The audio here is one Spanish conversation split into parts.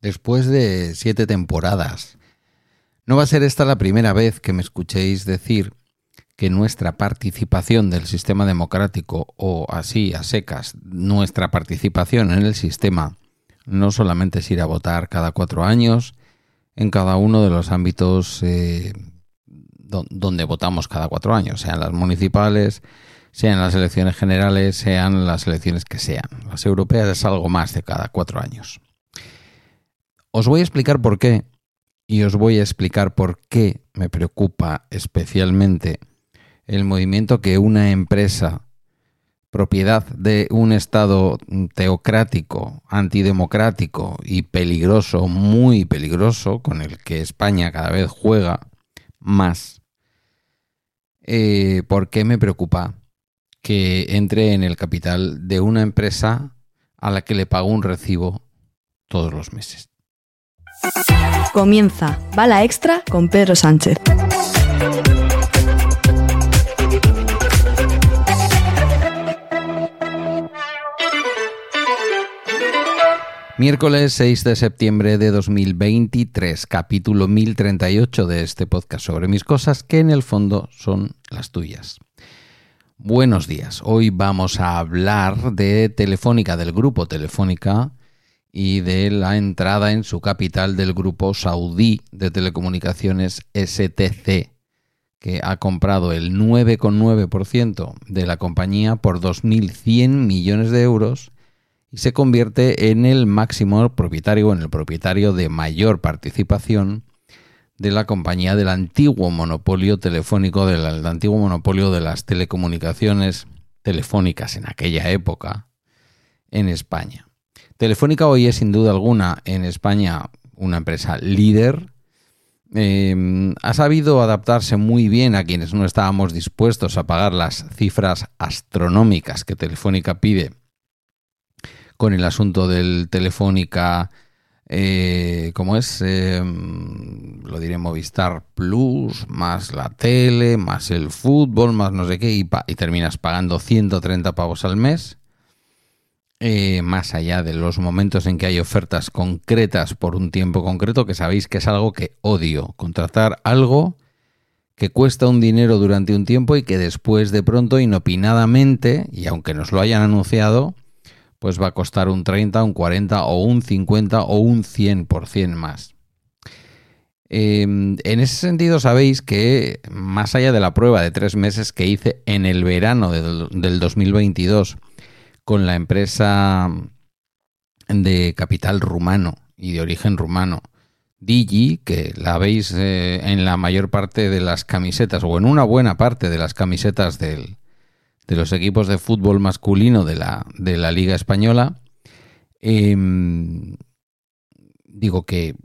después de siete temporadas. No va a ser esta la primera vez que me escuchéis decir que nuestra participación del sistema democrático, o así a secas, nuestra participación en el sistema, no solamente es ir a votar cada cuatro años, en cada uno de los ámbitos eh, donde votamos cada cuatro años, sean las municipales, sean las elecciones generales, sean las elecciones que sean. Las europeas es algo más de cada cuatro años. Os voy a explicar por qué y os voy a explicar por qué me preocupa especialmente el movimiento que una empresa propiedad de un Estado teocrático, antidemocrático y peligroso, muy peligroso, con el que España cada vez juega más. Eh, ¿Por qué me preocupa que entre en el capital de una empresa a la que le pago un recibo todos los meses? Comienza Bala Extra con Pedro Sánchez. Miércoles 6 de septiembre de 2023, capítulo 1038 de este podcast sobre mis cosas que en el fondo son las tuyas. Buenos días, hoy vamos a hablar de Telefónica, del grupo Telefónica y de la entrada en su capital del grupo saudí de telecomunicaciones STC, que ha comprado el 9,9% de la compañía por 2.100 millones de euros y se convierte en el máximo propietario, en el propietario de mayor participación de la compañía del antiguo monopolio telefónico, del, antiguo monopolio de las telecomunicaciones telefónicas en aquella época en España. Telefónica hoy es sin duda alguna en España una empresa líder. Em, ha sabido adaptarse muy bien a quienes no estábamos dispuestos a pagar las cifras astronómicas que Telefónica pide con el asunto del Telefónica, eh, ¿cómo es? Eh, lo diré Movistar Plus, más la tele, más el fútbol, más no sé qué, y, terminas pagando 130 pavos al mes. Eh, más allá de los momentos en que hay ofertas concretas por un tiempo concreto, que sabéis que es algo que odio, contratar algo que cuesta un dinero durante un tiempo y que después de pronto inopinadamente, y aunque nos lo hayan anunciado, pues va a costar un 30, un 40 o un 50 o un 100% más. Em, en ese sentido sabéis que más allá de la prueba de tres meses que hice en el verano del, 2022 con la empresa de capital rumano y de origen rumano, Digi, que la veis eh, en la mayor parte de las camisetas o en una buena parte de las camisetas de los equipos de fútbol masculino de la, de la Liga Española. Em, digo que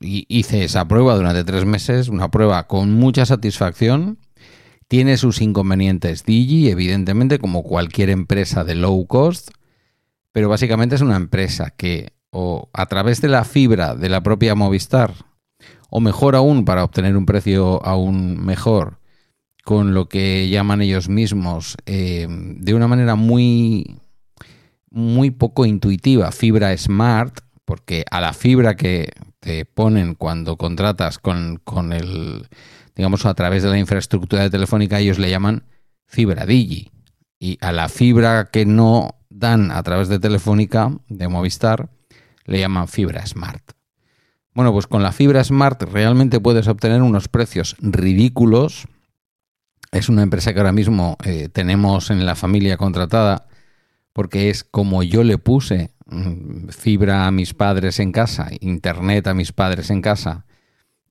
hice esa prueba durante tres meses, una prueba con mucha satisfacción. Tiene sus inconvenientes Digi, evidentemente, como cualquier empresa de low cost, pero básicamente es una empresa que o a través de la fibra de la propia Movistar, o mejor aún, para obtener un precio aún mejor, con lo que llaman ellos mismos eh, de una manera muy, muy poco intuitiva, fibra smart, porque a la fibra que te ponen cuando contratas con, con el, digamos, a través de la infraestructura de telefónica, ellos le llaman fibra digi. Y a la fibra que no dan a través de telefónica, de Movistar, le llaman fibra smart. Bueno, pues con la fibra smart realmente puedes obtener unos precios ridículos es una empresa que ahora mismo eh, tenemos en la familia contratada porque es como yo le puse mm, fibra a mis padres en casa, internet a mis padres en casa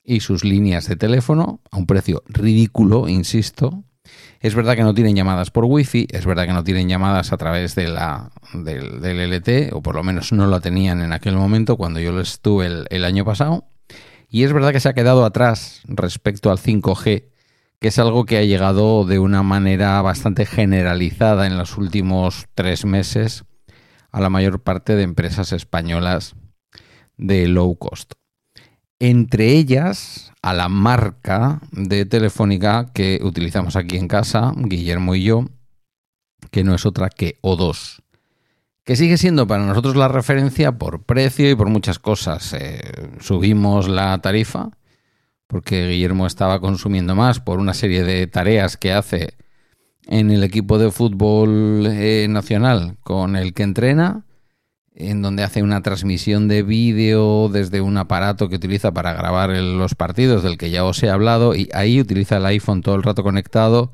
y sus líneas de teléfono a un precio ridículo, insisto. Es verdad que no tienen llamadas por wifi, es verdad que no tienen llamadas a través de la, del, LT, o por lo menos no lo tenían en aquel momento cuando yo lo estuve el, el año pasado. Y es verdad que se ha quedado atrás respecto al 5G que es algo que ha llegado de una manera bastante generalizada en los últimos tres meses a la mayor parte de empresas españolas de low cost. Entre ellas, a la marca de Telefónica que utilizamos aquí en casa, Guillermo y yo, que no es otra que O2. que sigue siendo para nosotros la referencia por precio y por muchas cosas. Eh, subimos la tarifa porque Guillermo estaba consumiendo más por una serie de tareas que hace en el equipo de fútbol eh, nacional con el que entrena, en donde hace una transmisión de vídeo desde un aparato que utiliza para grabar los partidos del que ya os he hablado y ahí utiliza el iPhone todo el rato conectado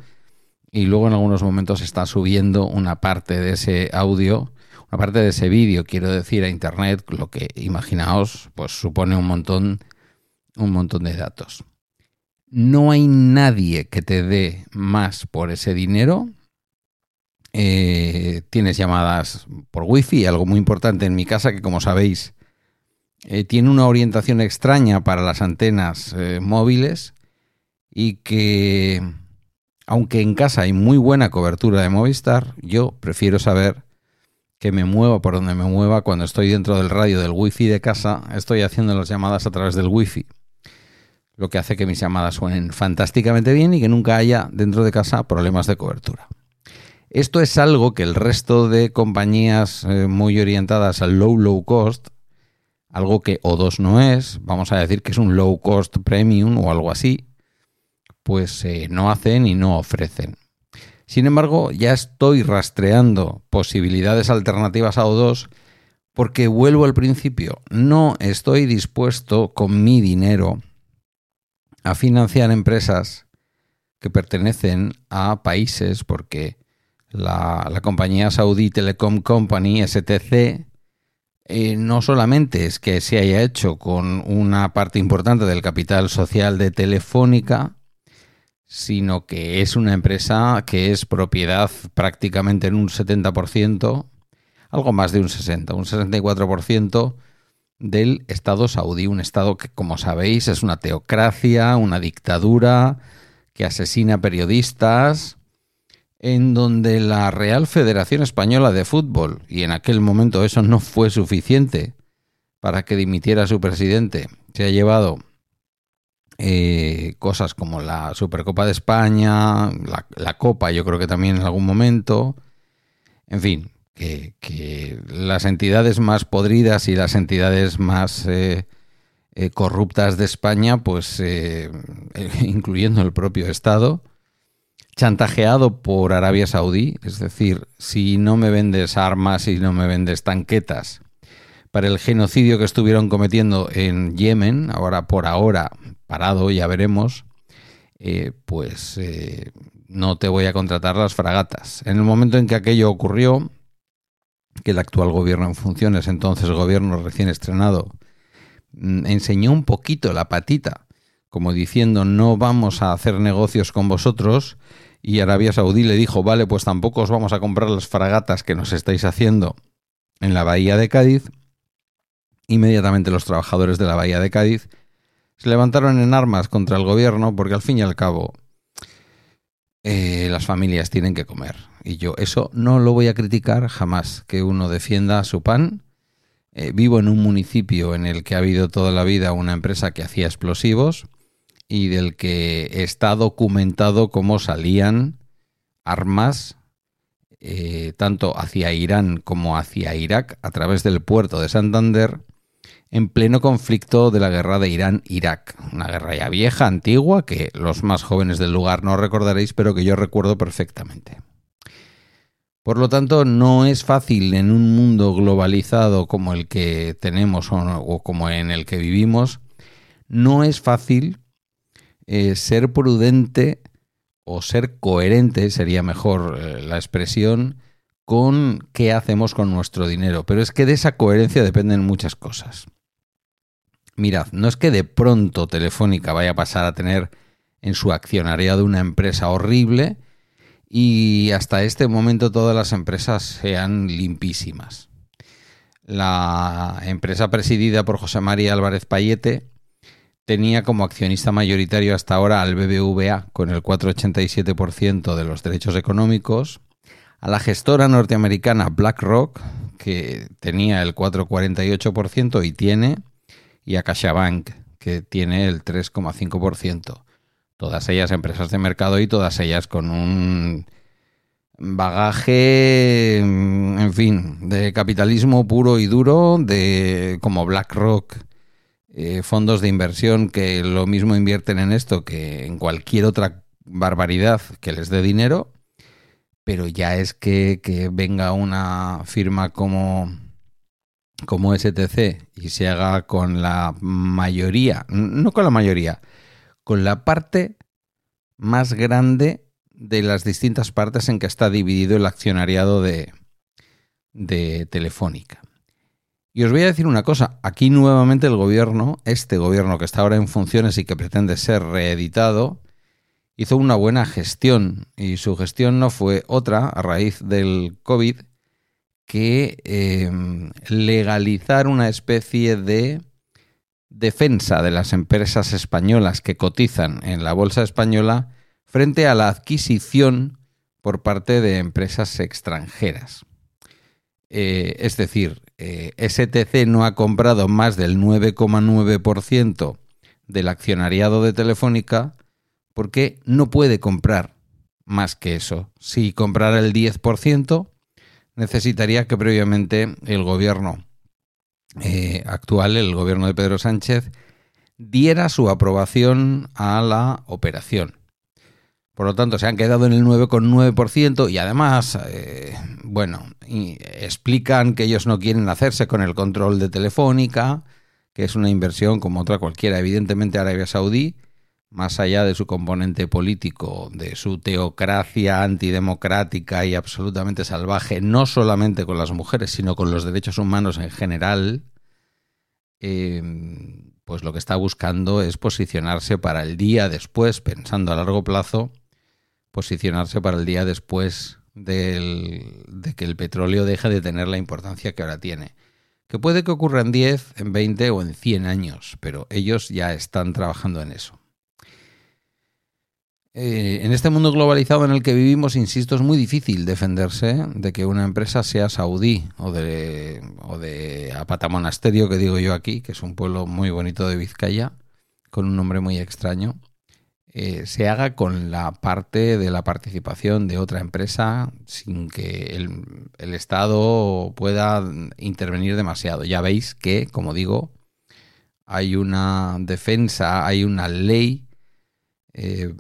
y luego en algunos momentos está subiendo una parte de ese audio, una parte de ese vídeo, quiero decir, a internet, lo que imaginaos, pues supone un montón, un montón de datos. No hay nadie que te dé más por ese dinero. Eh, tienes llamadas por wifi, algo muy importante en mi casa que como sabéis eh, tiene una orientación extraña para las antenas eh, móviles y que aunque en casa hay muy buena cobertura de Movistar, yo prefiero saber que me mueva por donde me mueva cuando estoy dentro del radio del wifi de casa, estoy haciendo las llamadas a través del wifi. Lo que hace que mis llamadas suenen fantásticamente bien y que nunca haya dentro de casa problemas de cobertura. Esto es algo que el resto de compañías eh, muy orientadas al low low cost, algo que O2 no es, vamos a decir que es un low cost premium o algo así, pues eh, no hacen y no ofrecen. Sin embargo, ya estoy rastreando posibilidades alternativas a O2 porque vuelvo al principio, no estoy dispuesto con mi dinero a financiar empresas que pertenecen a países porque la, compañía saudí Telecom Company, STC, eh, no solamente es que se haya hecho con una parte importante del capital social de Telefónica, sino que es una empresa que es propiedad prácticamente en un 70%, algo más de un 60, un 64% del Estado saudí, un Estado que, como sabéis, es una teocracia, una dictadura, que asesina periodistas, en donde la Real Federación Española de Fútbol, y en aquel momento eso no fue suficiente para que dimitiera su presidente, se ha llevado eh, cosas como la Supercopa de España, la, Copa, yo creo que también en algún momento. En fin, que, las entidades más podridas y las entidades más eh, eh, corruptas de España, pues incluyendo el propio Estado, chantajeado por Arabia Saudí, es decir, si no me vendes armas y no me vendes tanquetas para el genocidio que estuvieron cometiendo en Yemen, ahora por ahora parado, ya veremos, eh, pues eh, no te voy a contratar las fragatas. En el momento en que aquello ocurrió, que el actual gobierno en funciones, entonces gobierno recién estrenado, mm, enseñó un poquito la patita, como diciendo no vamos a hacer negocios con vosotros, y Arabia Saudí le dijo, vale, pues tampoco os vamos a comprar las fragatas que nos estáis haciendo en la bahía de Cádiz. Inmediatamente los trabajadores de la bahía de Cádiz se levantaron en armas contra el gobierno porque al fin y al cabo las familias tienen que comer. Y yo eso no lo voy a criticar jamás, que uno defienda su pan. Eh, vivo en un municipio en el que ha habido toda la vida una empresa que hacía explosivos y del que está documentado cómo salían armas eh, tanto hacia Irán como hacia Irak a través del puerto de Santander en pleno conflicto de la guerra de Irán-Irak. Una guerra ya vieja, antigua, que los más jóvenes del lugar no recordaréis, pero que yo recuerdo perfectamente. Por lo tanto, no es fácil en un mundo globalizado como el que tenemos o, como en el que vivimos, no es fácil eh, ser prudente o ser coherente, sería mejor eh, la expresión, con qué hacemos con nuestro dinero. Pero es que de esa coherencia dependen muchas cosas mirad, no es que de pronto Telefónica vaya a pasar a tener en su accionariado una empresa horrible y hasta este momento todas las empresas sean limpísimas. La empresa presidida por José María Álvarez Payete tenía como accionista mayoritario hasta ahora al BBVA con el 4,87% de los derechos económicos, a la gestora norteamericana BlackRock, que tenía el 4,48% y tiene, y a CaixaBank, que tiene el 3,5%. Todas ellas empresas de mercado y todas ellas con un bagaje, mm, en fin, de capitalismo puro y duro, de como BlackRock, eh, fondos de inversión que lo mismo invierten en esto que en cualquier otra barbaridad que les dé dinero, pero ya es que, que venga una firma como, como STC y se haga con la mayoría, no con la mayoría, con la parte más grande de las distintas partes en que está dividido el accionariado de, de Telefónica. Y os voy a decir una cosa, aquí nuevamente el gobierno, este gobierno que está ahora en funciones y que pretende ser reeditado, hizo una buena gestión y su gestión no fue otra a raíz del COVID que eh, legalizar una especie de defensa de las empresas españolas que cotizan en la bolsa española frente a la adquisición por parte de empresas extranjeras. Eh, es decir, eh, STC no ha comprado más del 9,9% del accionariado de Telefónica porque no puede comprar más que eso. Si comprara el 10%, necesitaría que previamente el gobierno eh, actual, el gobierno de Pedro Sánchez, diera su aprobación a la operación. Por lo tanto, se han quedado en el 9,9% y además, eh, bueno, explican que ellos no quieren hacerse con el control de Telefónica, que es una inversión como otra cualquiera. Evidentemente Arabia Saudí, más allá de su componente político, de su teocracia antidemocrática y absolutamente salvaje, no solamente con las mujeres, sino con los derechos humanos en general, eh, pues lo que está buscando es posicionarse para el día después, pensando a largo plazo, posicionarse para el día después de que el petróleo deje de tener la importancia que ahora tiene. Que puede que ocurra en 10, en 20 o en 100 años, pero ellos ya están trabajando en eso. Eh, en este mundo globalizado en el que vivimos, insisto, es muy difícil defenderse de que una empresa sea saudí o de, o de Apatamonasterio, que digo yo aquí, que es un pueblo muy bonito de Vizcaya, con un nombre muy extraño, eh, se haga con la parte de la participación de otra empresa sin que el, Estado pueda intervenir demasiado. Ya veis que, como digo, hay una defensa, hay una ley eh,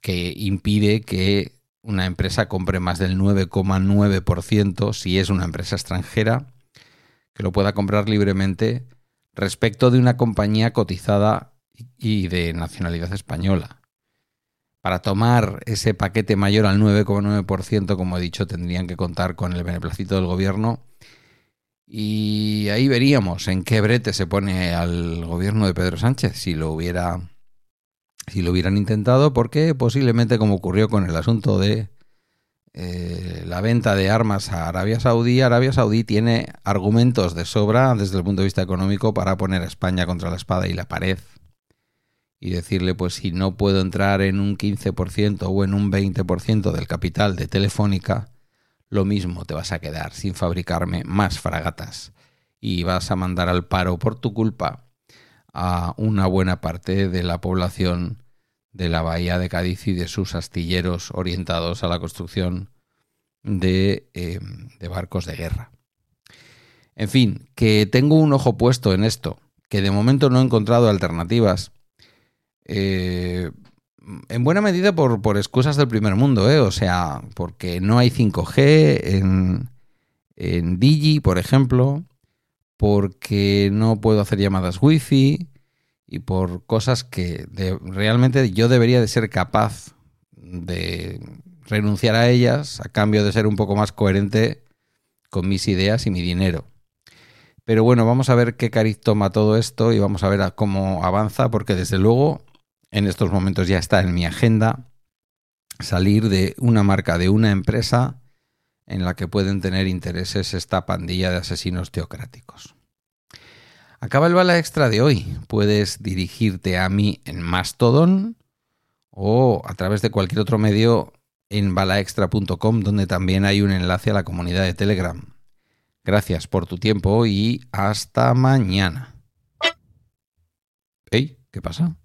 que impide que una empresa compre más del 9,9% si es una empresa extranjera, que lo pueda comprar libremente respecto de una compañía cotizada y de nacionalidad española. Para tomar ese paquete mayor al 9,9%, como he dicho, tendrían que contar con el beneplácito del gobierno. Y ahí veríamos en qué brete se pone al gobierno de Pedro Sánchez si lo hubiera si lo hubieran intentado, porque posiblemente como ocurrió con el asunto de eh, la venta de armas a Arabia Saudí, Arabia Saudí tiene argumentos de sobra desde el punto de vista económico para poner a España contra la espada y la pared y decirle, pues si no puedo entrar en un 15% o en un 20% del capital de Telefónica, lo mismo te vas a quedar sin fabricarme más fragatas y vas a mandar al paro por tu culpa a una buena parte de la población de la bahía de Cádiz y de sus astilleros orientados a la construcción de, eh, de barcos de guerra. En fin, que tengo un ojo puesto en esto, que de momento no he encontrado alternativas eh, en buena medida por, excusas del primer mundo, ¿eh? O sea, porque no hay 5G en, en Digi, por ejemplo, porque no puedo hacer llamadas wifi y por cosas que realmente yo debería de ser capaz de renunciar a ellas a cambio de ser un poco más coherente con mis ideas y mi dinero. Pero bueno, vamos a ver qué cariz toma todo esto y vamos a ver cómo avanza, porque desde luego en estos momentos ya está en mi agenda salir de una marca, de una empresa en la que pueden tener intereses esta pandilla de asesinos teocráticos. Acaba el bala extra de hoy. Puedes dirigirte a mí en Mastodon o a través de cualquier otro medio en balaextra.com donde también hay un enlace a la comunidad de Telegram. Gracias por tu tiempo y hasta mañana. ¿Qué pasa?